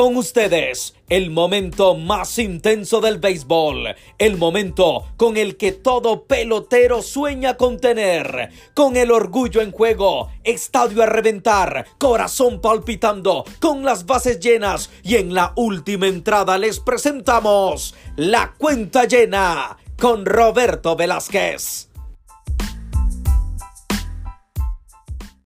Con ustedes, el momento más intenso del béisbol, el momento con el que todo pelotero sueña con tener, con el orgullo en juego, estadio a reventar, corazón palpitando, con las bases llenas y en la última entrada les presentamos la cuenta llena con Roberto Velázquez.